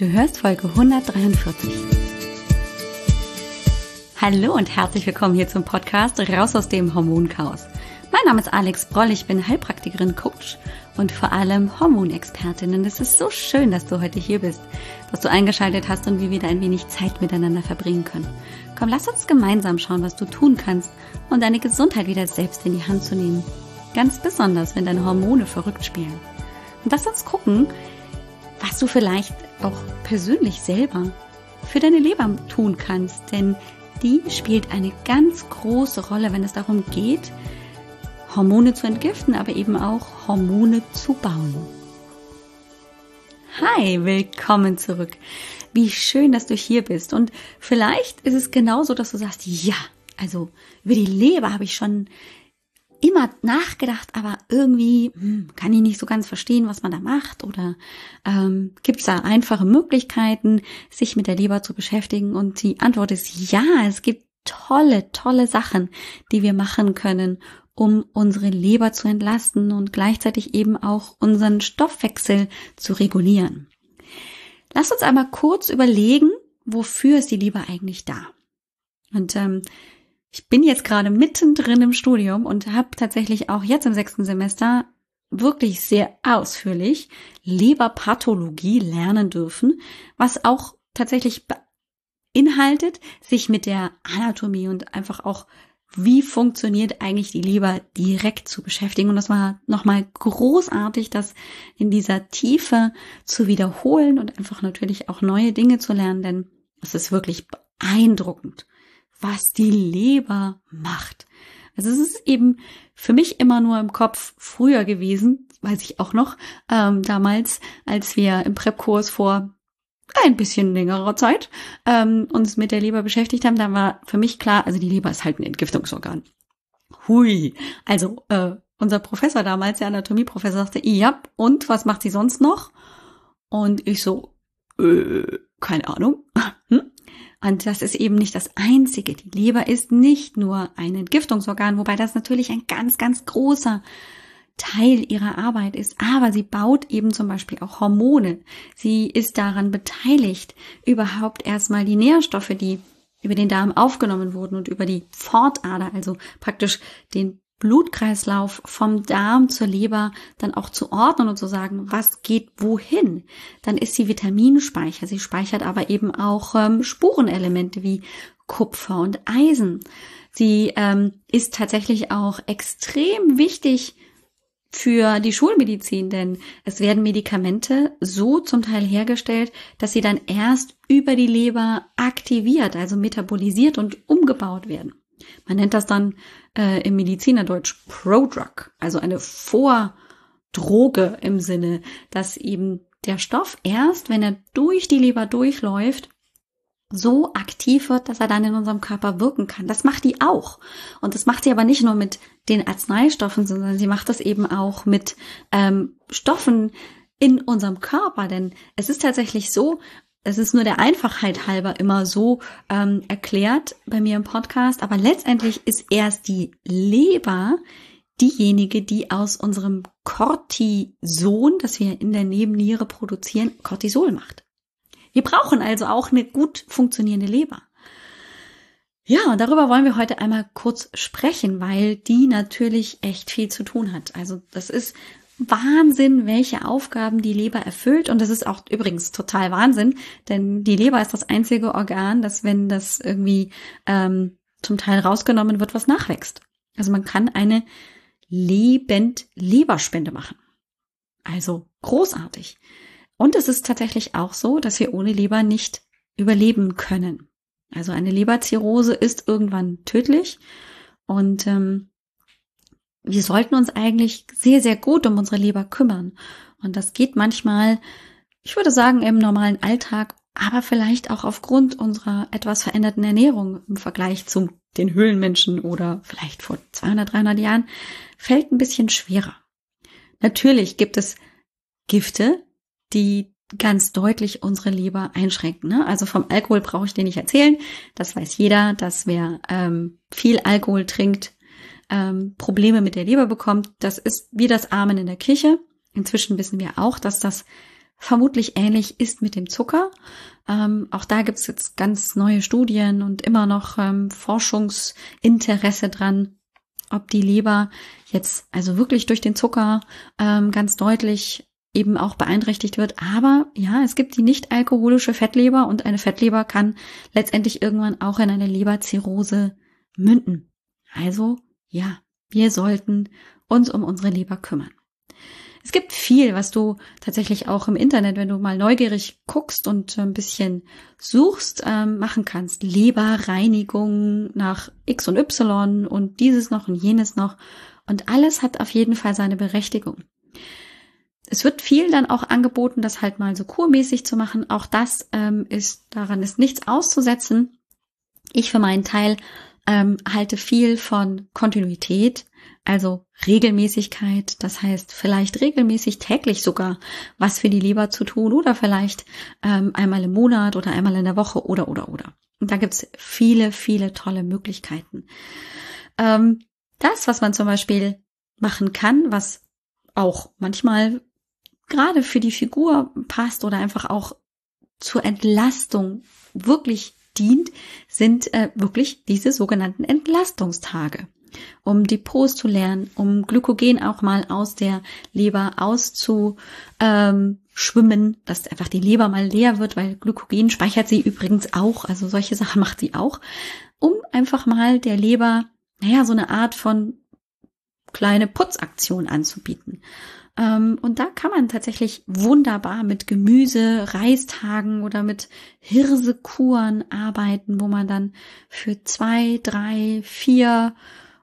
Du hörst Folge 143. Hallo und herzlich willkommen hier zum Podcast Raus aus dem Hormonchaos. Mein Name ist Alex Broll, ich bin Heilpraktikerin, Coach und vor allem Hormonexpertin. Und es ist so schön, dass du heute hier bist, dass du eingeschaltet hast und wir wieder ein wenig Zeit miteinander verbringen können. Komm, lass uns gemeinsam schauen, was du tun kannst, um deine Gesundheit wieder selbst in die Hand zu nehmen. Ganz besonders, wenn deine Hormone verrückt spielen. Und lass uns gucken, was du vielleicht auch persönlich selber für deine Leber tun kannst, denn die spielt eine ganz große Rolle, wenn es darum geht, Hormone zu entgiften, aber eben auch Hormone zu bauen. Hi, willkommen zurück. Wie schön, dass du hier bist. Und vielleicht ist es genauso, dass du sagst, ja, also über die Leber habe ich schon immer nachgedacht, aber irgendwie hm, kann ich nicht so ganz verstehen, was man da macht. Oder ähm, gibt es da einfache Möglichkeiten, sich mit der Leber zu beschäftigen? Und die Antwort ist ja, es gibt tolle, tolle Sachen, die wir machen können, um unsere Leber zu entlasten und gleichzeitig eben auch unseren Stoffwechsel zu regulieren. Lass uns einmal kurz überlegen, wofür ist die Leber eigentlich da? Und ähm, ich bin jetzt gerade mittendrin im Studium und habe tatsächlich auch jetzt im sechsten Semester wirklich sehr ausführlich Leberpathologie lernen dürfen, was auch tatsächlich beinhaltet, sich mit der Anatomie und einfach auch wie funktioniert eigentlich die Leber direkt zu beschäftigen. Und das war nochmal großartig, das in dieser Tiefe zu wiederholen und einfach natürlich auch neue Dinge zu lernen, denn es ist wirklich beeindruckend, was die Leber macht. Also es ist eben für mich immer nur im Kopf früher gewesen, weiß ich auch noch, ähm, damals, als wir im Prep-Kurs vor ein bisschen längerer Zeit ähm, uns mit der Leber beschäftigt haben, da war für mich klar, also die Leber ist halt ein Entgiftungsorgan. Hui. Also äh, unser Professor damals, der Anatomieprofessor, sagte, ja, und was macht sie sonst noch? Und ich so, äh, keine Ahnung. Hm? Und das ist eben nicht das Einzige. Die Leber ist nicht nur ein Entgiftungsorgan, wobei das natürlich ein ganz, ganz großer Teil ihrer Arbeit ist. Aber sie baut eben zum Beispiel auch Hormone. Sie ist daran beteiligt, überhaupt erstmal die Nährstoffe, die über den Darm aufgenommen wurden und über die Pfortader, also praktisch den Blutkreislauf vom Darm zur Leber dann auch zu ordnen und zu sagen, was geht wohin. Dann ist sie Vitaminspeicher. Sie speichert aber eben auch ähm, Spurenelemente wie Kupfer und Eisen. Sie ähm, ist tatsächlich auch extrem wichtig für die Schulmedizin, denn es werden Medikamente so zum Teil hergestellt, dass sie dann erst über die Leber aktiviert, also metabolisiert und umgebaut werden. Man nennt das dann äh, im Medizinerdeutsch Prodrug, also eine Vordroge im Sinne, dass eben der Stoff erst, wenn er durch die Leber durchläuft, so aktiv wird, dass er dann in unserem Körper wirken kann. Das macht die auch. Und das macht sie aber nicht nur mit den Arzneistoffen, sondern sie macht das eben auch mit ähm, Stoffen in unserem Körper. Denn es ist tatsächlich so, es ist nur der Einfachheit halber immer so ähm, erklärt bei mir im Podcast, aber letztendlich ist erst die Leber diejenige, die aus unserem Cortison, das wir in der Nebenniere produzieren, Cortisol macht. Wir brauchen also auch eine gut funktionierende Leber. Ja, und darüber wollen wir heute einmal kurz sprechen, weil die natürlich echt viel zu tun hat. Also das ist Wahnsinn, welche Aufgaben die Leber erfüllt. Und das ist auch übrigens total Wahnsinn, denn die Leber ist das einzige Organ, das, wenn das irgendwie ähm, zum Teil rausgenommen wird, was nachwächst. Also man kann eine lebend Leberspende machen. Also großartig. Und es ist tatsächlich auch so, dass wir ohne Leber nicht überleben können. Also eine Leberzirrhose ist irgendwann tödlich und ähm, wir sollten uns eigentlich sehr, sehr gut um unsere Leber kümmern. Und das geht manchmal, ich würde sagen, im normalen Alltag, aber vielleicht auch aufgrund unserer etwas veränderten Ernährung im Vergleich zu den Höhlenmenschen oder vielleicht vor 200, 300 Jahren, fällt ein bisschen schwerer. Natürlich gibt es Gifte, die ganz deutlich unsere Leber einschränken. Ne? Also vom Alkohol brauche ich dir nicht erzählen. Das weiß jeder, dass wer ähm, viel Alkohol trinkt, ähm, Probleme mit der Leber bekommt. Das ist wie das Amen in der Kirche. Inzwischen wissen wir auch, dass das vermutlich ähnlich ist mit dem Zucker. Ähm, auch da gibt's jetzt ganz neue Studien und immer noch ähm, Forschungsinteresse dran, ob die Leber jetzt also wirklich durch den Zucker ähm, ganz deutlich eben auch beeinträchtigt wird. Aber ja, es gibt die nicht alkoholische Fettleber und eine Fettleber kann letztendlich irgendwann auch in eine Leberzirrhose münden. Also ja, wir sollten uns um unsere Leber kümmern. Es gibt viel, was du tatsächlich auch im Internet, wenn du mal neugierig guckst und ein bisschen suchst, ähm, machen kannst. Leberreinigung nach X und Y und dieses noch und jenes noch. Und alles hat auf jeden Fall seine Berechtigung. Es wird viel dann auch angeboten, das halt mal so kurmäßig zu machen. Auch das ähm, ist, daran ist nichts auszusetzen. Ich für meinen Teil ähm, halte viel von Kontinuität, also Regelmäßigkeit. Das heißt, vielleicht regelmäßig täglich sogar was für die Leber zu tun oder vielleicht ähm, einmal im Monat oder einmal in der Woche oder oder oder. Und da gibt's viele, viele tolle Möglichkeiten. Ähm, das, was man zum Beispiel machen kann, was auch manchmal gerade für die Figur passt oder einfach auch zur Entlastung wirklich dient, sind äh, wirklich diese sogenannten Entlastungstage, um Depots zu lernen, um Glykogen auch mal aus der Leber auszuschwimmen, ähm, dass einfach die Leber mal leer wird, weil Glykogen speichert sie übrigens auch, also solche Sachen macht sie auch, um einfach mal der Leber, naja, so eine Art von kleine Putzaktion anzubieten. Ähm, und da kann man tatsächlich wunderbar mit Gemüse, Reistagen oder mit Hirsekuren arbeiten, wo man dann für zwei, drei, vier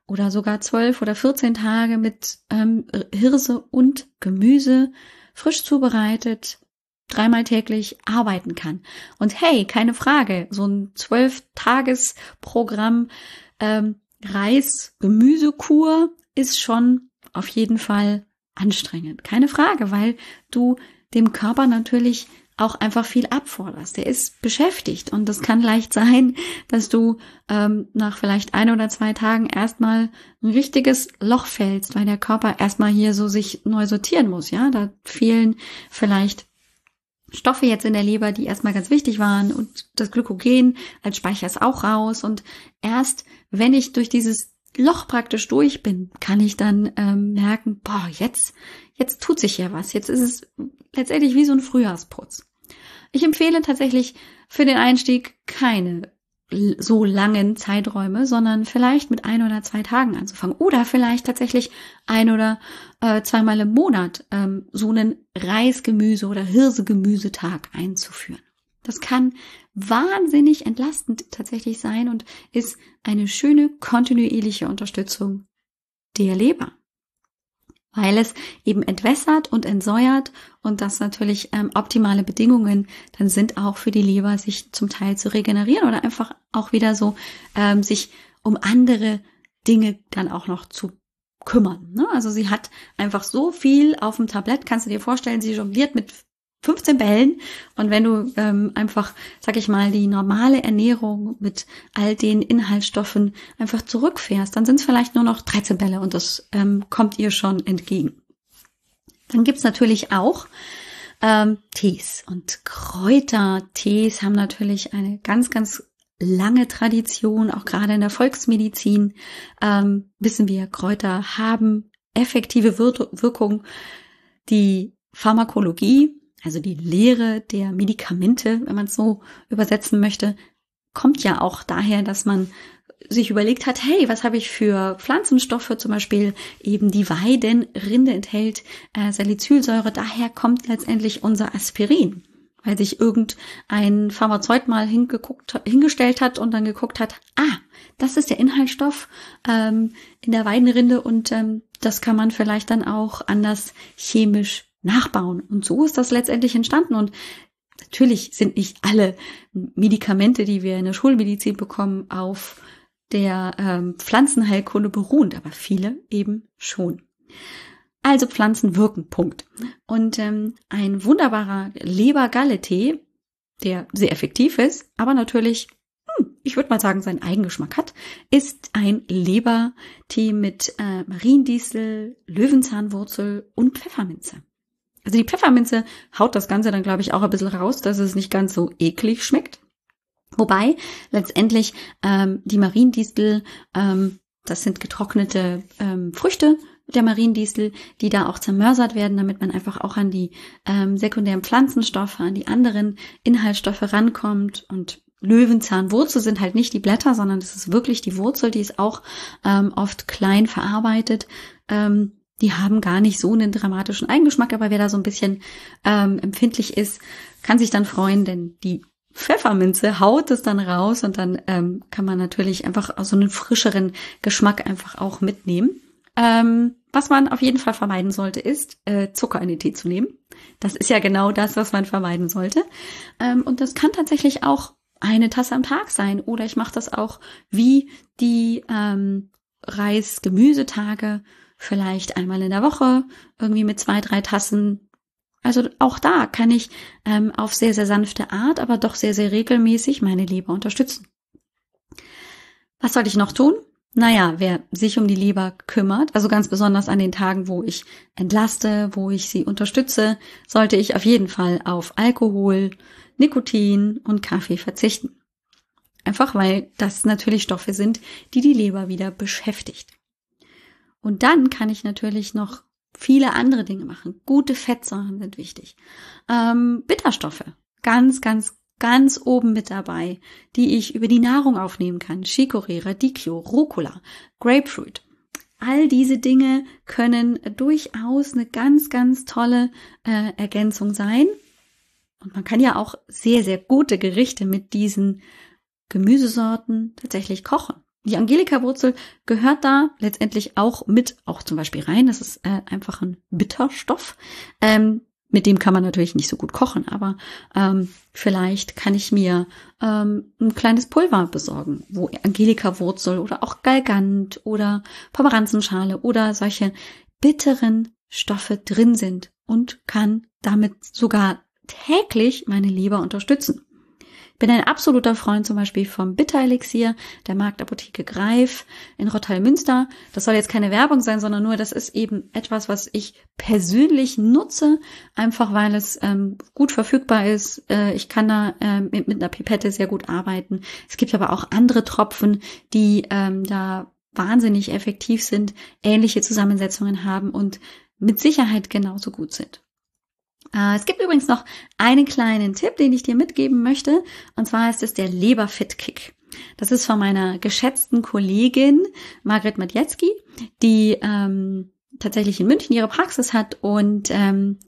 oder sogar zwölf oder vierzehn Tage mit ähm, Hirse und Gemüse frisch zubereitet dreimal täglich arbeiten kann. Und hey, keine Frage, so ein zwölf Tages Programm ähm, Reis-Gemüsekur ist schon auf jeden Fall anstrengend. Keine Frage, weil du dem Körper natürlich auch einfach viel abforderst. Der ist beschäftigt und es kann leicht sein, dass du ähm, nach vielleicht ein oder zwei Tagen erstmal ein richtiges Loch fällst, weil der Körper erstmal hier so sich neu sortieren muss. Ja, da fehlen vielleicht Stoffe jetzt in der Leber, die erstmal ganz wichtig waren und das Glykogen als Speicher ist auch raus und erst wenn ich durch dieses Loch praktisch durch bin, kann ich dann ähm, merken, boah, jetzt, jetzt tut sich ja was. Jetzt ist es letztendlich wie so ein Frühjahrsputz. Ich empfehle tatsächlich für den Einstieg keine so langen Zeiträume, sondern vielleicht mit ein oder zwei Tagen anzufangen oder vielleicht tatsächlich ein oder äh, zweimal im Monat ähm, so einen Reisgemüse oder Hirsegemüsetag einzuführen. Das kann wahnsinnig entlastend tatsächlich sein und ist eine schöne kontinuierliche Unterstützung der Leber. Weil es eben entwässert und entsäuert und das natürlich ähm, optimale Bedingungen dann sind auch für die Leber, sich zum Teil zu regenerieren oder einfach auch wieder so ähm, sich um andere Dinge dann auch noch zu kümmern. Ne? Also sie hat einfach so viel auf dem Tablett, kannst du dir vorstellen, sie jongliert mit 15 Bällen. Und wenn du ähm, einfach, sag ich mal, die normale Ernährung mit all den Inhaltsstoffen einfach zurückfährst, dann sind es vielleicht nur noch 13 Bälle und das ähm, kommt ihr schon entgegen. Dann gibt's natürlich auch ähm, Tees und Kräutertees haben natürlich eine ganz, ganz lange Tradition, auch gerade in der Volksmedizin ähm, wissen wir, Kräuter haben effektive Wir Wirkung. Die Pharmakologie also die Lehre der Medikamente, wenn man es so übersetzen möchte, kommt ja auch daher, dass man sich überlegt hat, hey, was habe ich für Pflanzenstoffe, zum Beispiel eben die Weidenrinde enthält äh, Salicylsäure, daher kommt letztendlich unser Aspirin, weil sich irgendein Pharmazeut mal hingeguckt, hingestellt hat und dann geguckt hat, ah, das ist der Inhaltsstoff ähm, in der Weidenrinde und ähm, das kann man vielleicht dann auch anders chemisch nachbauen. Und so ist das letztendlich entstanden. Und natürlich sind nicht alle Medikamente, die wir in der Schulmedizin bekommen, auf der ähm, Pflanzenheilkunde beruhend, aber viele eben schon. Also Pflanzen wirken, Punkt. Und ähm, ein wunderbarer Lebergalle-Tee, der sehr effektiv ist, aber natürlich, hm, ich würde mal sagen, seinen Eigengeschmack hat, ist ein Lebertee mit äh, Mariendiesel, Löwenzahnwurzel und Pfefferminze. Also die Pfefferminze haut das Ganze dann, glaube ich, auch ein bisschen raus, dass es nicht ganz so eklig schmeckt. Wobei letztendlich ähm, die Mariendistel, ähm, das sind getrocknete ähm, Früchte der Mariendistel, die da auch zermörsert werden, damit man einfach auch an die ähm, sekundären Pflanzenstoffe, an die anderen Inhaltsstoffe rankommt. Und Löwenzahnwurzel sind halt nicht die Blätter, sondern das ist wirklich die Wurzel, die ist auch ähm, oft klein verarbeitet. Ähm, die haben gar nicht so einen dramatischen Eigengeschmack, aber wer da so ein bisschen ähm, empfindlich ist, kann sich dann freuen, denn die Pfefferminze haut es dann raus und dann ähm, kann man natürlich einfach so einen frischeren Geschmack einfach auch mitnehmen. Ähm, was man auf jeden Fall vermeiden sollte, ist äh, Zucker in den Tee zu nehmen. Das ist ja genau das, was man vermeiden sollte. Ähm, und das kann tatsächlich auch eine Tasse am Tag sein. Oder ich mache das auch wie die ähm, Reis-Gemüsetage vielleicht einmal in der Woche, irgendwie mit zwei, drei Tassen. Also auch da kann ich ähm, auf sehr, sehr sanfte Art, aber doch sehr, sehr regelmäßig meine Leber unterstützen. Was sollte ich noch tun? Naja, wer sich um die Leber kümmert, also ganz besonders an den Tagen, wo ich entlaste, wo ich sie unterstütze, sollte ich auf jeden Fall auf Alkohol, Nikotin und Kaffee verzichten. Einfach weil das natürlich Stoffe sind, die die Leber wieder beschäftigt. Und dann kann ich natürlich noch viele andere Dinge machen. Gute Fettsäuren sind wichtig. Ähm, Bitterstoffe, ganz, ganz, ganz oben mit dabei, die ich über die Nahrung aufnehmen kann. Chicorée, Radicchio, Rucola, Grapefruit. All diese Dinge können durchaus eine ganz, ganz tolle äh, Ergänzung sein. Und man kann ja auch sehr, sehr gute Gerichte mit diesen Gemüsesorten tatsächlich kochen. Die Angelika-Wurzel gehört da letztendlich auch mit, auch zum Beispiel rein. Das ist äh, einfach ein Bitterstoff. Ähm, mit dem kann man natürlich nicht so gut kochen, aber ähm, vielleicht kann ich mir ähm, ein kleines Pulver besorgen, wo Angelika-Wurzel oder auch Galgant oder Pomeranzenschale oder solche bitteren Stoffe drin sind und kann damit sogar täglich meine Leber unterstützen. Bin ein absoluter Freund zum Beispiel vom Bitterelixier der Marktapotheke Greif in Rottal-Münster. Das soll jetzt keine Werbung sein, sondern nur, das ist eben etwas, was ich persönlich nutze, einfach weil es ähm, gut verfügbar ist. Äh, ich kann da äh, mit, mit einer Pipette sehr gut arbeiten. Es gibt aber auch andere Tropfen, die ähm, da wahnsinnig effektiv sind, ähnliche Zusammensetzungen haben und mit Sicherheit genauso gut sind. Äh, es gibt übrigens noch einen kleinen Tipp, den ich dir mitgeben möchte. Und zwar ist es der Leberfit-Kick. Das ist von meiner geschätzten Kollegin Margret Matjetzki, die ähm, tatsächlich in München ihre Praxis hat und ähm,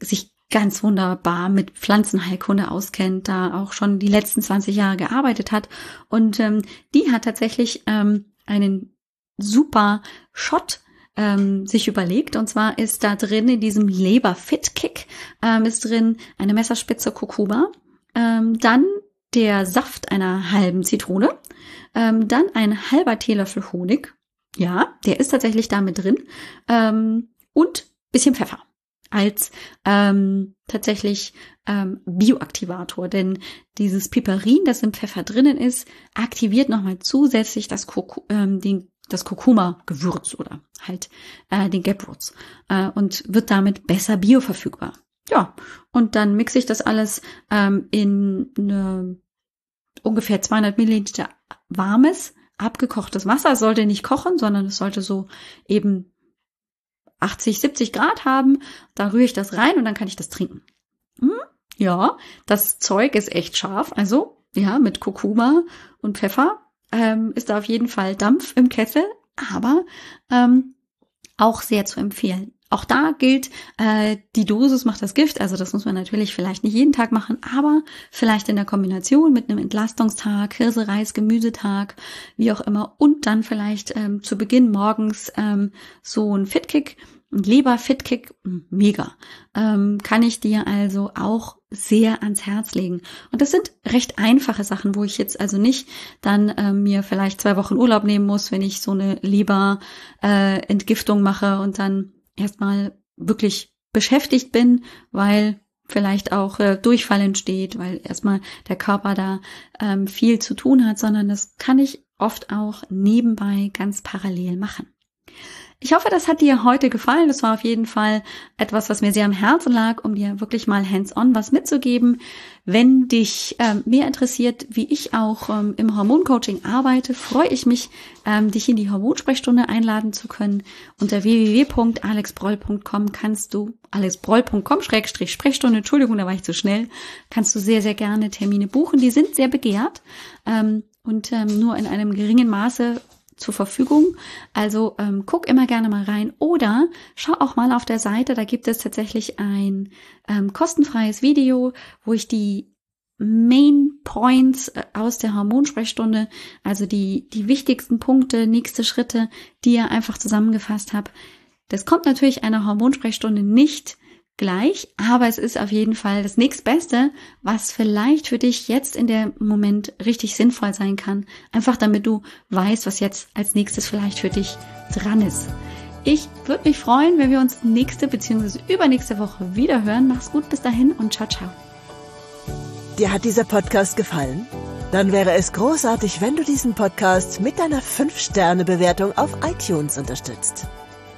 sich ganz wunderbar mit Pflanzenheilkunde auskennt, da auch schon die letzten 20 Jahre gearbeitet hat. Und ähm, die hat tatsächlich ähm, einen super Shot ähm, sich überlegt. Und zwar ist da drin in diesem Leber Fit Kick ähm, ist drin eine Messerspitze Kurkuma, ähm, dann der Saft einer halben Zitrone, ähm, dann ein halber Teelöffel Honig. Ja, der ist tatsächlich da mit drin ähm, und bisschen Pfeffer als ähm, tatsächlich ähm, Bioaktivator, denn dieses Piperin, das im Pfeffer drinnen ist, aktiviert nochmal zusätzlich das Kurku ähm, den das Kurkuma-Gewürz oder halt äh, den Gaproots äh, und wird damit besser bioverfügbar. Ja, und dann mixe ich das alles ähm, in eine ungefähr 200 Milliliter warmes, abgekochtes Wasser. Es sollte nicht kochen, sondern es sollte so eben 80, 70 Grad haben. Da rühre ich das rein und dann kann ich das trinken. Hm? Ja, das Zeug ist echt scharf. Also, ja, mit Kurkuma und Pfeffer ähm, ist da auf jeden Fall Dampf im Kessel, aber ähm, auch sehr zu empfehlen. Auch da gilt, äh, die Dosis macht das Gift. Also das muss man natürlich vielleicht nicht jeden Tag machen, aber vielleicht in der Kombination mit einem Entlastungstag, Hirse-Reis, Gemüsetag, wie auch immer. Und dann vielleicht ähm, zu Beginn morgens ähm, so ein Fitkick, ein Leber-Fitkick, mega. Ähm, kann ich dir also auch sehr ans Herz legen. Und das sind recht einfache Sachen, wo ich jetzt also nicht dann äh, mir vielleicht zwei Wochen Urlaub nehmen muss, wenn ich so eine Leberentgiftung äh, mache und dann erstmal wirklich beschäftigt bin, weil vielleicht auch äh, Durchfall entsteht, weil erstmal der Körper da ähm, viel zu tun hat, sondern das kann ich oft auch nebenbei ganz parallel machen. Ich hoffe, das hat dir heute gefallen. Das war auf jeden Fall etwas, was mir sehr am Herzen lag, um dir wirklich mal hands-on was mitzugeben. Wenn dich ähm, mehr interessiert, wie ich auch ähm, im Hormoncoaching arbeite, freue ich mich, ähm, dich in die Hormonsprechstunde einladen zu können. Unter www.alexbroll.com kannst du, alexbroll.com Schrägstrich Sprechstunde, Entschuldigung, da war ich zu schnell, kannst du sehr, sehr gerne Termine buchen. Die sind sehr begehrt ähm, und ähm, nur in einem geringen Maße zur Verfügung. Also ähm, guck immer gerne mal rein oder schau auch mal auf der Seite, da gibt es tatsächlich ein ähm, kostenfreies Video, wo ich die Main Points äh, aus der Hormonsprechstunde, also die, die wichtigsten Punkte, nächste Schritte, die ihr einfach zusammengefasst habt. Das kommt natürlich einer Hormonsprechstunde nicht gleich, aber es ist auf jeden Fall das nächstbeste, was vielleicht für dich jetzt in dem Moment richtig sinnvoll sein kann. Einfach damit du weißt, was jetzt als nächstes vielleicht für dich dran ist. Ich würde mich freuen, wenn wir uns nächste bzw. übernächste Woche wieder hören. Mach's gut bis dahin und ciao, ciao. Dir hat dieser Podcast gefallen? Dann wäre es großartig, wenn du diesen Podcast mit deiner 5-Sterne-Bewertung auf iTunes unterstützt.